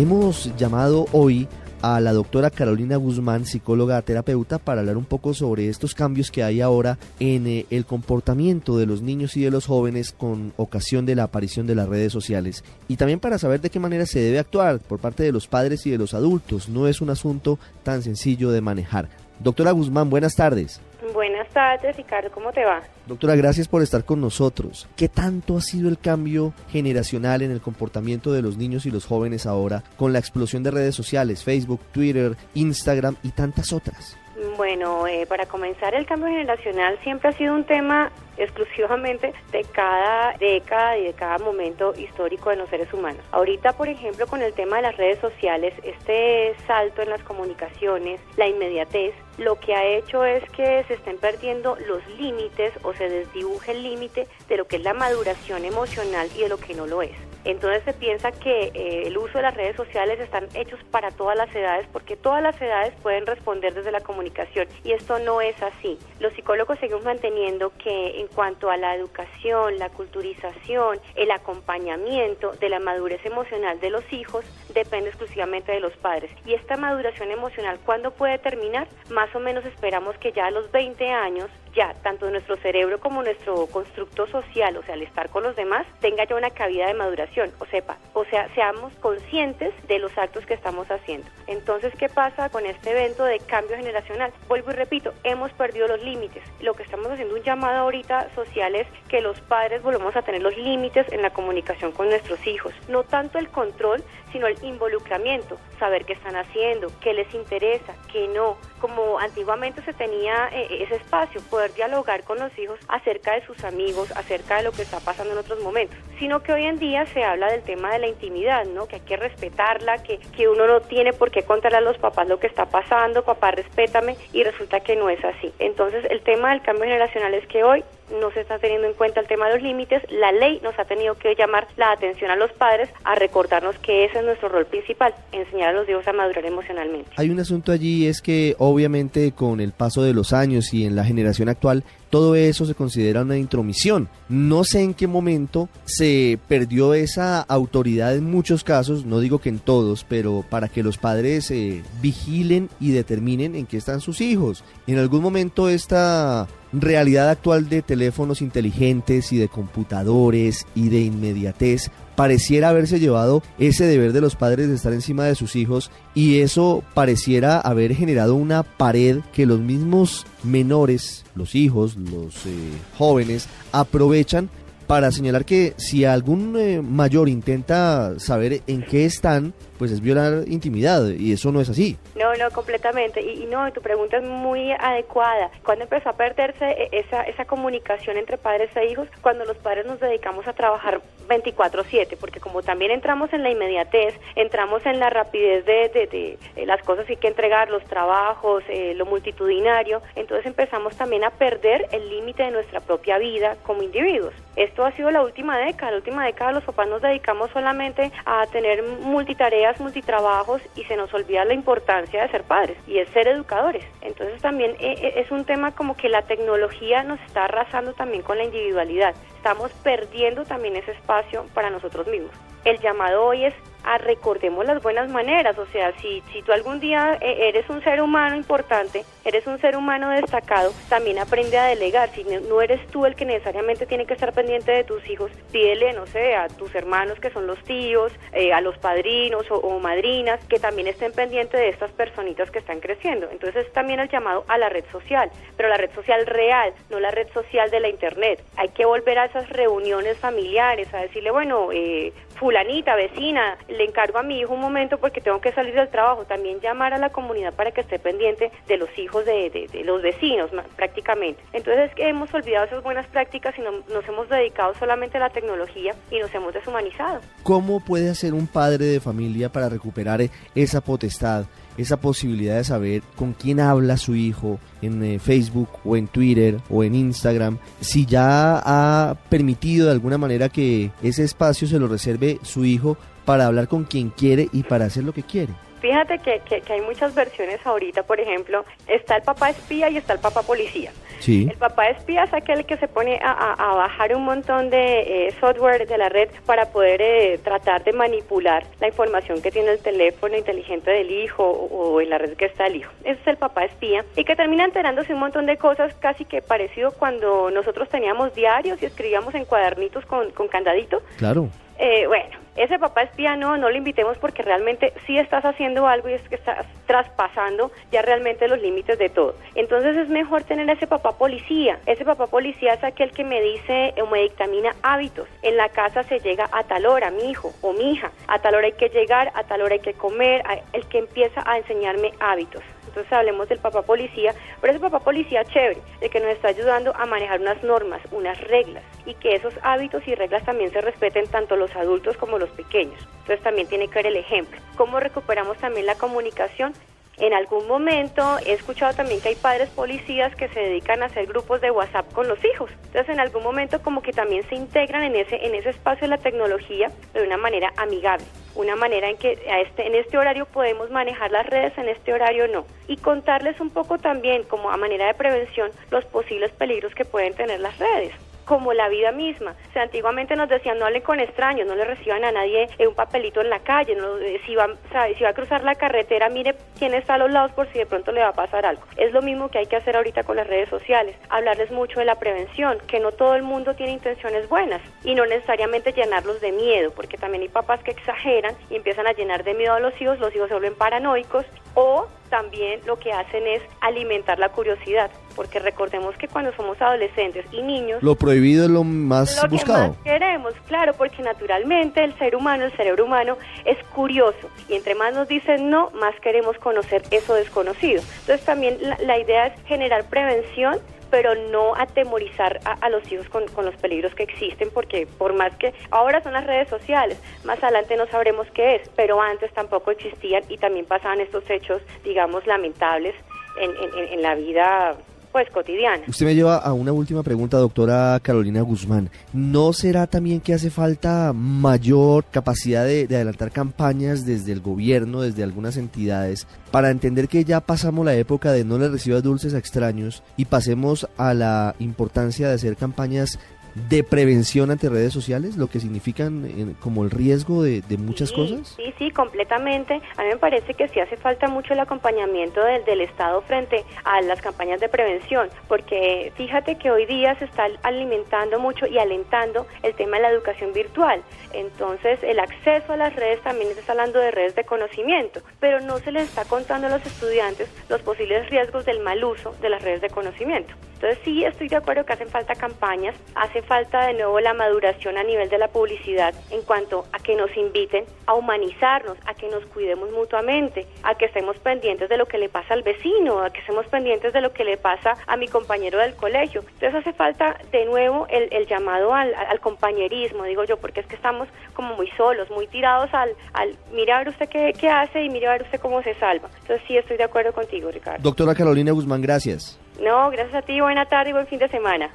Hemos llamado hoy a la doctora Carolina Guzmán, psicóloga terapeuta, para hablar un poco sobre estos cambios que hay ahora en eh, el comportamiento de los niños y de los jóvenes con ocasión de la aparición de las redes sociales y también para saber de qué manera se debe actuar por parte de los padres y de los adultos. No es un asunto tan sencillo de manejar. Doctora Guzmán, buenas tardes. ¿Cómo te? Doctora, gracias por estar con nosotros. ¿Qué tanto ha sido el cambio generacional en el comportamiento de los niños y los jóvenes ahora con la explosión de redes sociales, Facebook, Twitter, Instagram y tantas otras? Bueno, eh, para comenzar, el cambio generacional siempre ha sido un tema exclusivamente de cada década y de cada momento histórico de los seres humanos. Ahorita, por ejemplo, con el tema de las redes sociales, este salto en las comunicaciones, la inmediatez, lo que ha hecho es que se estén perdiendo los límites o se desdibuje el límite de lo que es la maduración emocional y de lo que no lo es. Entonces se piensa que eh, el uso de las redes sociales están hechos para todas las edades porque todas las edades pueden responder desde la comunicación y esto no es así. Los psicólogos seguimos manteniendo que en cuanto a la educación, la culturización, el acompañamiento de la madurez emocional de los hijos depende exclusivamente de los padres. Y esta maduración emocional, ¿cuándo puede terminar? Más o menos esperamos que ya a los 20 años ya tanto nuestro cerebro como nuestro constructo social, o sea, el estar con los demás, tenga ya una cabida de maduración, o sepa, o sea, seamos conscientes de los actos que estamos haciendo. Entonces, ¿qué pasa con este evento de cambio generacional? Vuelvo y repito, hemos perdido los límites. Lo que estamos haciendo un llamado ahorita social es que los padres volvamos a tener los límites en la comunicación con nuestros hijos, no tanto el control, sino el involucramiento, saber qué están haciendo, qué les interesa, qué no, como antiguamente se tenía eh, ese espacio, poder dialogar con los hijos acerca de sus amigos, acerca de lo que está pasando en otros momentos, sino que hoy en día se habla del tema de la intimidad, ¿no? Que hay que respetarla, que, que uno no tiene por qué contarle a los papás lo que está pasando, papá respétame, y resulta que no es así. Entonces el tema del cambio generacional es que hoy no se está teniendo en cuenta el tema de los límites, la ley nos ha tenido que llamar la atención a los padres a recordarnos que ese es nuestro rol principal, enseñar a los hijos a madurar emocionalmente. Hay un asunto allí, es que obviamente con el paso de los años y en la generación actual, todo eso se considera una intromisión. No sé en qué momento se perdió esa autoridad en muchos casos, no digo que en todos, pero para que los padres eh, vigilen y determinen en qué están sus hijos. En algún momento esta realidad actual de teléfonos inteligentes y de computadores y de inmediatez pareciera haberse llevado ese deber de los padres de estar encima de sus hijos y eso pareciera haber generado una pared que los mismos menores, los hijos, los eh, jóvenes aprovechan para señalar que si algún eh, mayor intenta saber en qué están, pues es violar intimidad y eso no es así. No, no, completamente. Y, no, tu pregunta es muy adecuada. Cuando empezó a perderse e, esa, esa comunicación entre padres e hijos? Cuando los padres nos dedicamos a trabajar 24/7, porque como también entramos en la inmediatez, entramos en la rapidez de, de, eh, las cosas que hay que entregar, los trabajos, eh, lo multitudinario, entonces empezamos también a perder el límite de nuestra propia vida como individuos. Esto ha sido la última década. La última década los papás nos dedicamos solamente a tener multitareas multitrabajos y se nos olvida la importancia de ser padres y es ser educadores. Entonces también eh, eh, es un tema como que la tecnología nos está arrasando también con la individualidad. Estamos perdiendo también ese espacio para nosotros mismos. El llamado hoy es a recordemos las buenas maneras, o sea, si, si tú algún día eh, eres un ser humano importante, eres un ser humano destacado, también aprende a delegar, si no eres tú el que necesariamente tiene que estar pendiente de tus hijos, pídele, no sé, a tus hermanos que son los tíos, eh, a los padrinos o, o, madrinas, que también estén pendientes de estas personitas que están creciendo. Entonces es también el llamado a la red social, pero la red social real, no la red social de la internet. Hay que volver a esas reuniones familiares, a decirle, bueno, eh, fulanita, vecina, le encargo a mi hijo un momento porque tengo que salir del trabajo, también llamar a la comunidad para que esté pendiente de los hijos de, los vecinos prácticamente. Entonces que hemos olvidado esas buenas prácticas y nos hemos dedicado solamente a la tecnología y nos hemos deshumanizado. ¿Cómo puede hacer un padre de familia para recuperar esa potestad? esa posibilidad de saber con quién habla su hijo en eh, Facebook o en Twitter o en Instagram, si ya ha permitido de alguna manera que ese espacio se lo reserve su hijo para hablar con quien quiere y para hacer lo que quiere. Fíjate que, que, hay muchas versiones ahorita, por ejemplo, está el papá espía y está el papá policía. El papá espía es aquel que se pone a, bajar un montón de eh, software de la red para poder eh, tratar de manipular la información que tiene el teléfono inteligente del hijo o, en la red que está el hijo. Ese es el papá espía y que termina enterándose un montón de cosas casi que parecido cuando nosotros teníamos diarios y escribíamos en cuadernitos con, con candadito. Claro. Eh, bueno, ese papá espía no, no lo invitemos porque realmente sí estás haciendo algo y es que estás traspasando ya realmente los límites de todo. Entonces es mejor tener ese papá policía. Ese papá policía es aquel que me dice o me dictamina hábitos. En la casa se llega a tal hora, mi hijo o mi hija. A tal hora hay que llegar, a tal hora hay que comer, el que empieza a enseñarme hábitos. Entonces hablemos del papá policía, pero ese papá policía chévere, el que nos está ayudando a manejar unas normas, unas reglas y que esos hábitos y reglas también se respeten tanto los adultos como los pequeños. Entonces también tiene que ver el ejemplo. ¿Cómo recuperamos también la comunicación? En algún momento he escuchado también que hay padres policías que se dedican a hacer grupos de WhatsApp con los hijos. Entonces en algún momento como que también se integran en ese, en ese espacio de la tecnología de una manera amigable, una manera en que a este, en este horario podemos manejar las redes, en este horario no. Y contarles un poco también como a manera de prevención los posibles peligros que pueden tener las redes como la vida misma. O sea, antiguamente nos decían no hablen con extraños, no le reciban a nadie en un papelito en la calle, no, eh, si, va, si va a cruzar la carretera, mire quién está a los lados por si de pronto le va a pasar algo. Es lo mismo que hay que hacer ahorita con las redes sociales, hablarles mucho de la prevención, que no todo el mundo tiene intenciones buenas y no necesariamente llenarlos de miedo, porque también hay papás que exageran y empiezan a llenar de miedo a los hijos, los hijos se vuelven paranoicos o también lo que hacen es alimentar la curiosidad, porque recordemos que cuando somos adolescentes y niños... Lo prohibido es lo más buscado. Que más queremos, claro, porque naturalmente el ser humano, el cerebro humano es curioso y entre más nos dicen no, más queremos conocer eso desconocido. Entonces también la idea es generar prevención pero no atemorizar a, los hijos con, con, los peligros que existen, porque por más que ahora son las redes sociales, más adelante no sabremos qué es, pero antes tampoco existían y también pasaban estos hechos, digamos, lamentables en, en, en la vida pues cotidiana. Usted me lleva a una última pregunta, doctora Carolina Guzmán. ¿No será también que hace falta mayor capacidad de, adelantar campañas desde el gobierno, desde algunas entidades, para entender que ya pasamos la época de no le recibas dulces a extraños y pasemos a la importancia de hacer campañas de prevención ante redes sociales, lo que significan eh, como el riesgo de, muchas cosas? Sí, sí, completamente. A mí me parece que sí hace falta mucho el acompañamiento del, del Estado frente a las campañas de prevención, porque fíjate que hoy día se está alimentando mucho y alentando el tema de la educación virtual. Entonces, el acceso a las redes también está hablando de redes de conocimiento, pero no se les está contando a los estudiantes los posibles riesgos del mal uso de las redes de conocimiento. Entonces, sí estoy de acuerdo que hacen falta campañas, hace falta de nuevo la maduración a nivel de la publicidad en cuanto a que nos inviten a humanizarnos, a que nos cuidemos mutuamente, a que estemos pendientes de lo que le pasa al vecino, a que estemos pendientes de lo que le pasa a mi compañero del colegio. Entonces hace falta de nuevo el, llamado al, compañerismo, digo yo, porque es que estamos como muy solos, muy tirados al, al mire a ver usted qué, qué hace y mire a ver usted cómo se salva. Entonces sí estoy de acuerdo contigo, Ricardo. Doctora Carolina Guzmán, gracias. No, gracias a ti, buena tarde y buen fin de semana.